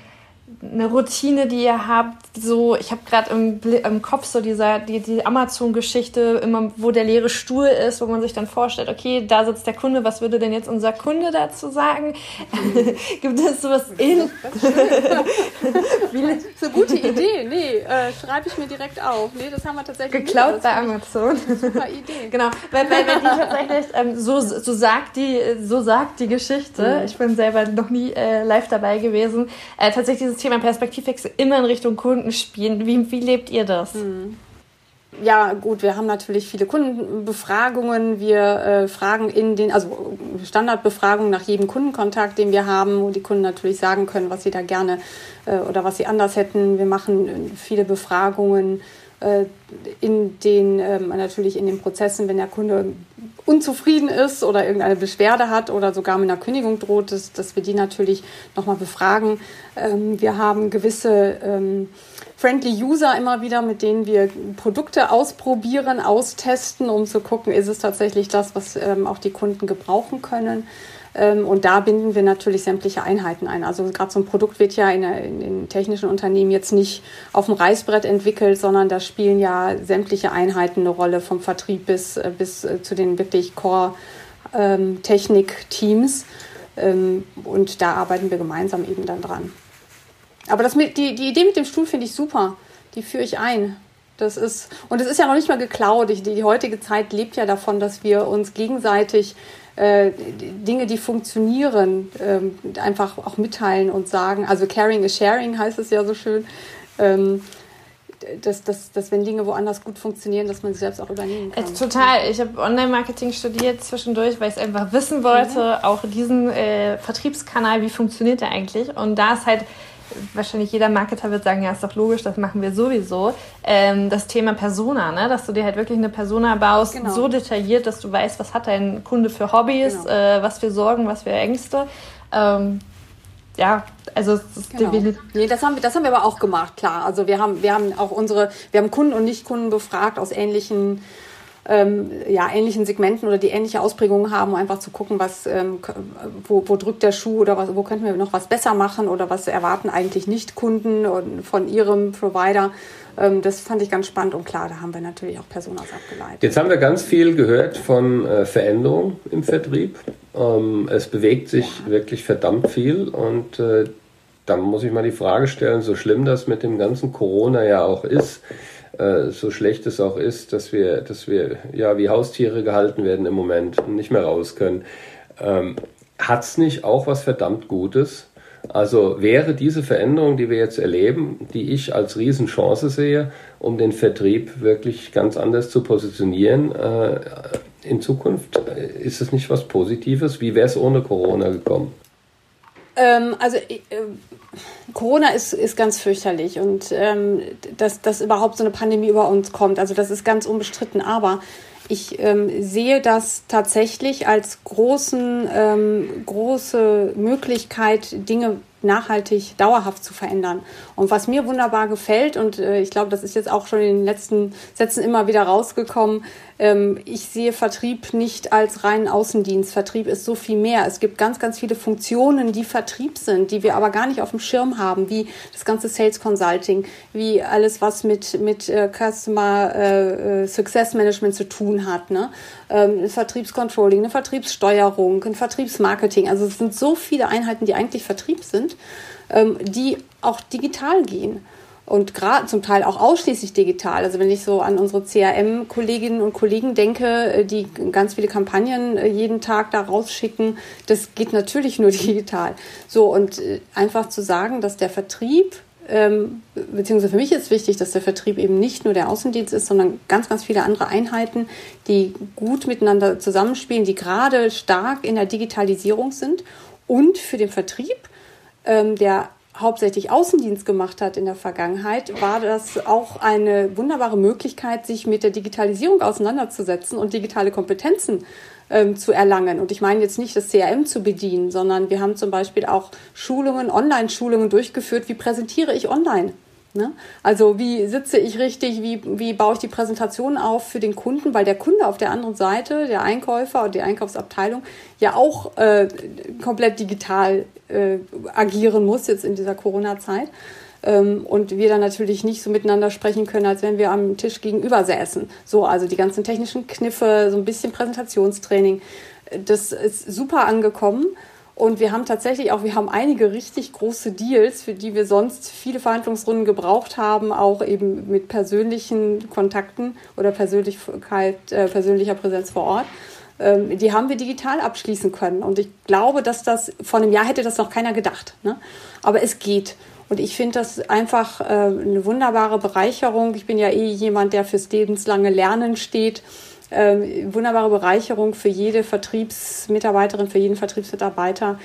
eine Routine, die ihr habt? So, ich habe gerade im, im Kopf so dieser, die, die Amazon-Geschichte, immer wo der leere Stuhl ist, wo man sich dann vorstellt, okay, da sitzt der Kunde, was würde denn jetzt unser Kunde dazu sagen? Gibt es sowas in? Das ist eine gute Idee. Nee, äh, schreibe ich mir direkt auf. Nee, das haben wir tatsächlich geklaut bei Amazon. Super Idee. genau, weil, weil, weil die tatsächlich ähm, so, so sagt die so sagt die Geschichte. Mhm. Ich bin selber noch nie äh, live dabei gewesen. Äh, tatsächlich dieses Thema Perspektivwechsel immer in Richtung Kunden spielen. Wie, wie lebt ihr das? Mhm. Ja, gut, wir haben natürlich viele Kundenbefragungen. Wir äh, fragen in den, also Standardbefragungen nach jedem Kundenkontakt, den wir haben, wo die Kunden natürlich sagen können, was sie da gerne äh, oder was sie anders hätten. Wir machen äh, viele Befragungen äh, in den, ähm, natürlich in den Prozessen, wenn der Kunde unzufrieden ist oder irgendeine Beschwerde hat oder sogar mit einer Kündigung droht, dass, dass wir die natürlich nochmal befragen. Ähm, wir haben gewisse ähm, friendly User immer wieder, mit denen wir Produkte ausprobieren, austesten, um zu gucken, ist es tatsächlich das, was ähm, auch die Kunden gebrauchen können. Ähm, und da binden wir natürlich sämtliche Einheiten ein. Also gerade so ein Produkt wird ja in, in, in, technischen Unternehmen jetzt nicht auf dem Reißbrett entwickelt, sondern da spielen ja sämtliche Einheiten eine Rolle, vom Vertrieb bis, äh, bis äh, zu den wirklich Core-Technik-Teams. Ähm, und da arbeiten wir gemeinsam eben dann dran. Aber das mit, die, die Idee mit dem Stuhl finde ich super. Die führe ich ein. Das ist, und es ist ja noch nicht mal geklaut. Die, die heutige Zeit lebt ja davon, dass wir uns gegenseitig äh, Dinge, die funktionieren, ähm, einfach auch mitteilen und sagen. Also caring is sharing heißt es ja so schön. Ähm, dass, dass, dass wenn Dinge woanders gut funktionieren, dass man sie selbst auch übernehmen kann. total. Ich habe Online-Marketing studiert zwischendurch, weil ich es einfach wissen wollte, mhm. auch diesen äh, Vertriebskanal, wie funktioniert der eigentlich? Und da ist halt wahrscheinlich jeder Marketer wird sagen, ja, ist doch logisch, das machen wir sowieso. Ähm, das Thema Persona, ne? dass du dir halt wirklich eine Persona baust, genau. so detailliert, dass du weißt, was hat dein Kunde für Hobbys, genau. äh, was für Sorgen, was für Ängste. Ähm, ja, also genau. nee, das haben wir, das haben wir aber auch gemacht, klar. Also wir haben, wir haben auch unsere, wir haben Kunden und Nicht-Kunden befragt aus ähnlichen ähm, ja, ähnlichen Segmenten oder die ähnliche Ausprägungen haben, um einfach zu gucken, was, ähm, wo, wo drückt der Schuh oder was, wo könnten wir noch was besser machen oder was erwarten eigentlich nicht Kunden von ihrem Provider. Ähm, das fand ich ganz spannend und klar, da haben wir natürlich auch Personas abgeleitet. Jetzt haben wir ganz viel gehört von äh, Veränderung im Vertrieb. Ähm, es bewegt sich ja. wirklich verdammt viel und äh, da muss ich mal die Frage stellen, so schlimm das mit dem ganzen Corona ja auch ist, äh, so schlecht es auch ist, dass wir, dass wir ja wie Haustiere gehalten werden im Moment und nicht mehr raus können. Ähm, Hat es nicht auch was verdammt Gutes? Also wäre diese Veränderung, die wir jetzt erleben, die ich als Riesenchance sehe, um den Vertrieb wirklich ganz anders zu positionieren äh, in Zukunft, ist es nicht was Positives? Wie wäre es ohne Corona gekommen? Ähm, also äh, Corona ist, ist ganz fürchterlich und ähm, dass, dass überhaupt so eine Pandemie über uns kommt, also das ist ganz unbestritten. Aber ich ähm, sehe das tatsächlich als großen, ähm, große Möglichkeit, Dinge nachhaltig, dauerhaft zu verändern. Und was mir wunderbar gefällt, und äh, ich glaube, das ist jetzt auch schon in den letzten Sätzen immer wieder rausgekommen, ich sehe Vertrieb nicht als reinen Außendienst. Vertrieb ist so viel mehr. Es gibt ganz, ganz viele Funktionen, die Vertrieb sind, die wir aber gar nicht auf dem Schirm haben, wie das ganze Sales Consulting, wie alles, was mit, mit äh, Customer äh, äh Success Management zu tun hat. Ne? Ähm, Vertriebscontrolling, eine Vertriebssteuerung, ein Vertriebsmarketing. Also es sind so viele Einheiten, die eigentlich Vertrieb sind, ähm, die auch digital gehen und gerade zum Teil auch ausschließlich digital. Also wenn ich so an unsere CRM-Kolleginnen und Kollegen denke, äh, die ganz viele Kampagnen äh, jeden Tag da rausschicken, das geht natürlich nur digital. So und äh, einfach zu sagen, dass der Vertrieb ähm, beziehungsweise für mich ist wichtig, dass der Vertrieb eben nicht nur der Außendienst ist, sondern ganz, ganz viele andere Einheiten, die gut miteinander zusammenspielen, die gerade stark in der Digitalisierung sind und für den Vertrieb, ähm, der hauptsächlich Außendienst gemacht hat in der Vergangenheit, war das auch eine wunderbare Möglichkeit, sich mit der Digitalisierung auseinanderzusetzen und digitale Kompetenzen ähm, zu erlangen. Und ich meine jetzt nicht das CRM zu bedienen, sondern wir haben zum Beispiel auch Schulungen, Online-Schulungen durchgeführt. Wie präsentiere ich online? Ne? Also wie sitze ich richtig, wie, wie baue ich die Präsentation auf für den Kunden, weil der Kunde auf der anderen Seite, der Einkäufer und die Einkaufsabteilung ja auch äh, komplett digital äh, agieren muss jetzt in dieser Corona-Zeit. Ähm, und wir dann natürlich nicht so miteinander sprechen können, als wenn wir am Tisch gegenüber säßen. So, also die ganzen technischen Kniffe, so ein bisschen Präsentationstraining, das ist super angekommen. Und wir haben tatsächlich auch, wir haben einige richtig große Deals, für die wir sonst viele Verhandlungsrunden gebraucht haben, auch eben mit persönlichen Kontakten oder Persönlichkeit, äh, persönlicher Präsenz vor Ort. Ähm, die haben wir digital abschließen können. Und ich glaube, dass das vor einem Jahr hätte das noch keiner gedacht. Ne? Aber es geht. Und ich finde das einfach äh, eine wunderbare Bereicherung. Ich bin ja eh jemand, der fürs lebenslange Lernen steht ähm, wunderbare Bereicherung für jede Vertriebsmitarbeiterin, für jeden Vertriebsmitarbeiter,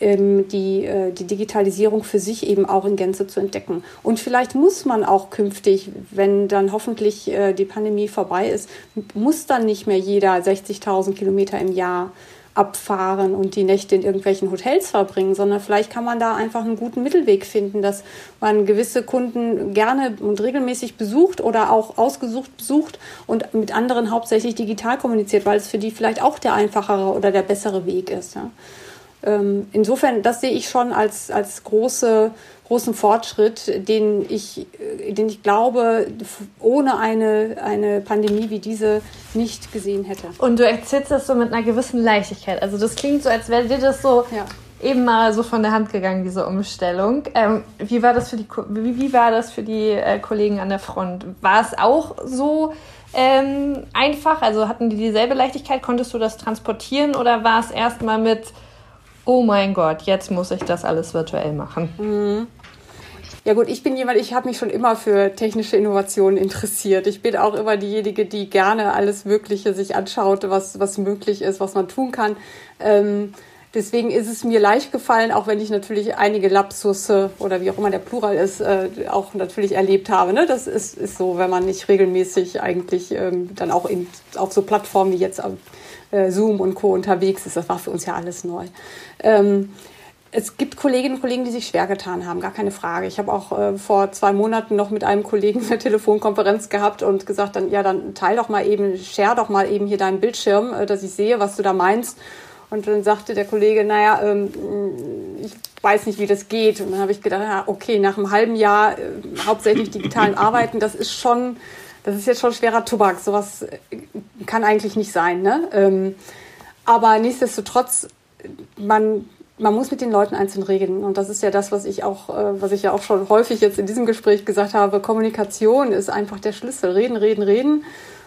ähm, die, äh, die Digitalisierung für sich eben auch in Gänze zu entdecken. Und vielleicht muss man auch künftig, wenn dann hoffentlich äh, die Pandemie vorbei ist, muss dann nicht mehr jeder 60.000 Kilometer im Jahr abfahren und die Nächte in irgendwelchen Hotels verbringen, sondern vielleicht kann man da einfach einen guten Mittelweg finden, dass man gewisse Kunden gerne und regelmäßig besucht oder auch ausgesucht besucht und mit anderen hauptsächlich digital kommuniziert, weil es für die vielleicht auch der einfachere oder der bessere Weg ist. Ja. Ähm, insofern, das sehe ich schon als, als große großen Fortschritt, den ich, äh, den ich glaube, ohne eine, eine Pandemie wie diese nicht gesehen hätte. Und du erzählst das so mit einer gewissen Leichtigkeit. Also das klingt so, als wäre dir das so ja. eben mal so von der Hand gegangen, diese Umstellung. Ähm, wie, war das für die, wie, wie war das für die äh, Kollegen an der Front? War es auch so ähm, einfach? Also hatten die dieselbe Leichtigkeit? Konntest du das transportieren oder war es erstmal mit oh mein Gott, jetzt muss ich das alles virtuell machen. Mhm. Ja gut, ich bin jemand, ich habe mich schon immer für technische Innovationen interessiert. Ich bin auch immer diejenige, die gerne alles Mögliche sich anschaut, was, was möglich ist, was man tun kann. Ähm, deswegen ist es mir leicht gefallen, auch wenn ich natürlich einige Lapsusse oder wie auch immer der Plural ist, äh, auch natürlich erlebt habe. Ne? Das ist, ist so, wenn man nicht regelmäßig eigentlich ähm, dann auch in, auf so Plattformen wie jetzt äh, Zoom und Co. unterwegs ist. Das war für uns ja alles neu. Ähm, es gibt Kolleginnen und Kollegen, die sich schwer getan haben, gar keine Frage. Ich habe auch äh, vor zwei Monaten noch mit einem Kollegen eine Telefonkonferenz gehabt und gesagt, dann ja, dann teil doch mal eben, share doch mal eben hier deinen Bildschirm, äh, dass ich sehe, was du da meinst. Und dann sagte der Kollege, naja, ähm, ich weiß nicht, wie das geht. Und dann habe ich gedacht, ja, okay, nach einem halben Jahr äh, hauptsächlich digitalen Arbeiten, das ist schon, das ist jetzt schon schwerer Tobak. Sowas äh, kann eigentlich nicht sein. Ne? Ähm, aber nichtsdestotrotz, man man muss mit den Leuten einzeln reden. Und das ist ja das, was ich auch, äh, was ich ja auch schon häufig jetzt in diesem Gespräch gesagt habe. Kommunikation ist einfach der Schlüssel. Reden, reden, reden.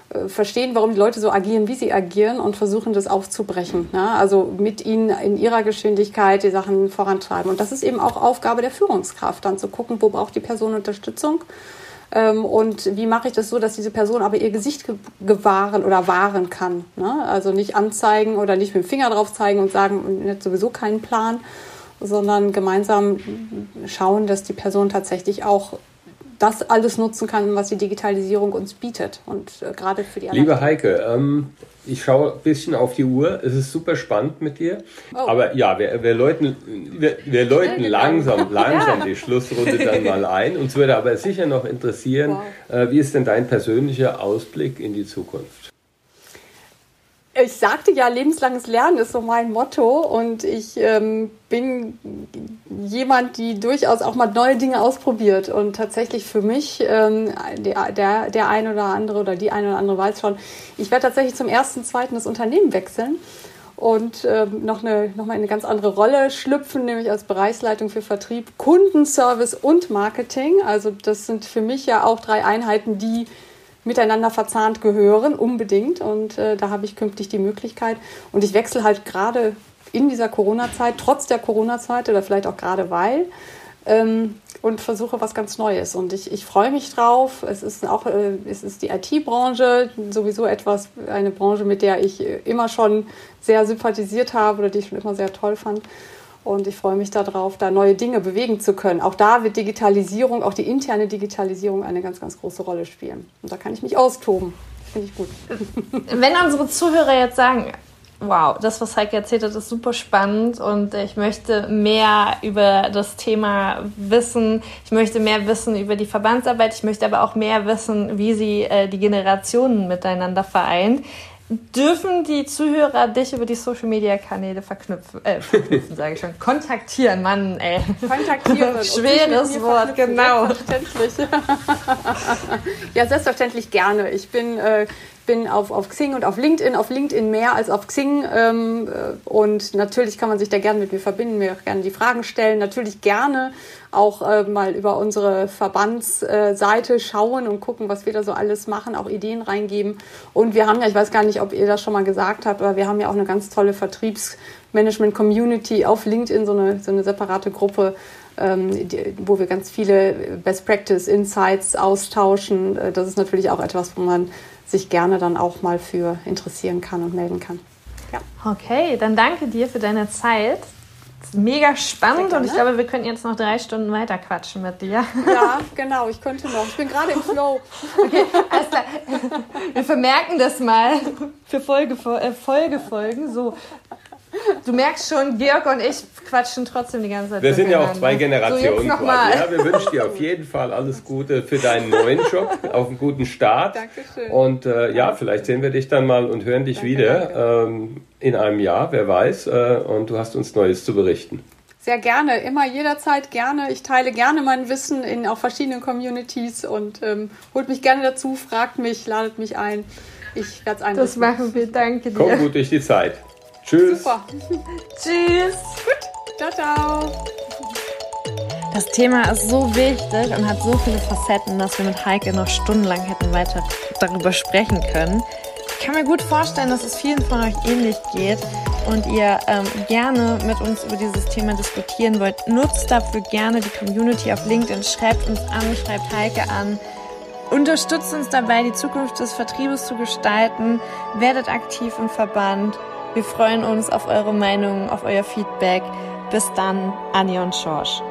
Äh, verstehen, warum die Leute so agieren, wie sie agieren und versuchen, das aufzubrechen. Ne? Also mit ihnen in ihrer Geschwindigkeit die Sachen vorantreiben. Und das ist eben auch Aufgabe der Führungskraft, dann zu gucken, wo braucht die Person Unterstützung ähm, und wie mache ich das so, dass diese Person aber ihr Gesicht gewahren oder wahren kann. Ne? Also nicht anzeigen oder nicht mit dem Finger drauf zeigen und sagen, man hat sowieso keinen Plan, sondern gemeinsam schauen, dass die Person tatsächlich auch das alles nutzen kann, was die Digitalisierung uns bietet. Und äh, gerade für die Liebe Heike, ähm, ich schaue ein bisschen auf die Uhr. Es ist super spannend mit dir. Oh. Aber ja, wir, wir läuten, wir, wir läuten langsam, langsam ja. die Schlussrunde dann mal ein. Uns würde aber sicher noch interessieren, wow. äh, wie ist denn dein persönlicher Ausblick in die Zukunft? Ich sagte ja, lebenslanges Lernen ist so mein Motto und ich ähm, bin jemand, die durchaus auch mal neue Dinge ausprobiert und tatsächlich für mich, ähm, der, der, der ein oder andere oder die eine oder andere weiß schon, ich werde tatsächlich zum ersten, zweiten das Unternehmen wechseln und ähm, noch, eine, noch mal eine ganz andere Rolle schlüpfen, nämlich als Bereichsleitung für Vertrieb, Kundenservice und Marketing. Also das sind für mich ja auch drei Einheiten, die miteinander verzahnt gehören, unbedingt. Und äh, da habe ich künftig die Möglichkeit. Und ich wechsle halt gerade in dieser Corona-Zeit, trotz der Corona-Zeit oder vielleicht auch gerade weil, ähm, und versuche was ganz Neues. Und ich, ich freue mich drauf. Es ist auch, äh, es ist die IT-Branche, sowieso etwas, eine Branche, mit der ich äh, immer schon sehr sympathisiert habe oder die ich schon immer sehr toll fand. Und ich freue mich darauf, da neue Dinge bewegen zu können. Auch da wird Digitalisierung, auch die interne Digitalisierung eine ganz, ganz große Rolle spielen. Und da kann ich mich austoben. Finde ich gut. Wenn unsere Zuhörer jetzt sagen, wow, das, was Heike erzählt hat, ist super spannend und ich möchte mehr über das Thema wissen. Ich möchte mehr wissen über die Verbandsarbeit. Ich möchte aber auch mehr wissen, wie sie äh, die Generationen miteinander vereint. Dürfen die Zuhörer dich über die Social Media Kanäle verknüpfen, äh, verknüpfen sage ich schon, kontaktieren, Mann, ey. Kontaktieren. Schweres Wort, genau. Selbstverständlich. ja, selbstverständlich gerne. Ich bin äh, bin auf, auf Xing und auf LinkedIn, auf LinkedIn mehr als auf Xing. Ähm, äh, und natürlich kann man sich da gerne mit mir verbinden, mir auch gerne die Fragen stellen. Natürlich gerne auch äh, mal über unsere Verbandsseite schauen und gucken, was wir da so alles machen, auch Ideen reingeben. Und wir haben ja, ich weiß gar nicht, ob ihr das schon mal gesagt habt, aber wir haben ja auch eine ganz tolle Vertriebsmanagement-Community auf LinkedIn, so eine, so eine separate Gruppe, ähm, die, wo wir ganz viele Best Practice Insights austauschen. Äh, das ist natürlich auch etwas, wo man sich gerne dann auch mal für interessieren kann und melden kann. Ja. Okay, dann danke dir für deine Zeit. Mega spannend und ich glaube, wir könnten jetzt noch drei Stunden weiter quatschen mit dir. Ja, genau, ich könnte noch. Ich bin gerade im Flow. Okay, alles klar. Wir vermerken das mal für Folge, äh, Folgefolgen. So, Du merkst schon, Georg und ich quatschen trotzdem die ganze Zeit. Wir sind ja auch zwei Generationen so, quasi. Ja, wir wünschen dir auf jeden Fall alles Gute für deinen neuen Job, auf einen guten Start. Dankeschön. Und äh, ja, vielleicht sehen wir dich dann mal und hören dich danke, wieder danke. Ähm, in einem Jahr, wer weiß. Äh, und du hast uns Neues zu berichten. Sehr gerne, immer jederzeit gerne. Ich teile gerne mein Wissen in auch verschiedenen Communities und ähm, holt mich gerne dazu, fragt mich, ladet mich ein. Ich werde es einrichten. Das machen wir, danke dir. Komm gut durch die Zeit. Tschüss. Super. Tschüss. Gut. Ciao, ciao. Das Thema ist so wichtig und hat so viele Facetten, dass wir mit Heike noch stundenlang hätten weiter darüber sprechen können. Ich kann mir gut vorstellen, dass es vielen von euch ähnlich geht und ihr ähm, gerne mit uns über dieses Thema diskutieren wollt. Nutzt dafür gerne die Community auf LinkedIn, schreibt uns an, schreibt Heike an. Unterstützt uns dabei, die Zukunft des Vertriebes zu gestalten. Werdet aktiv im Verband. Wir freuen uns auf eure Meinung, auf euer Feedback. Bis dann, Anja und Schorsch.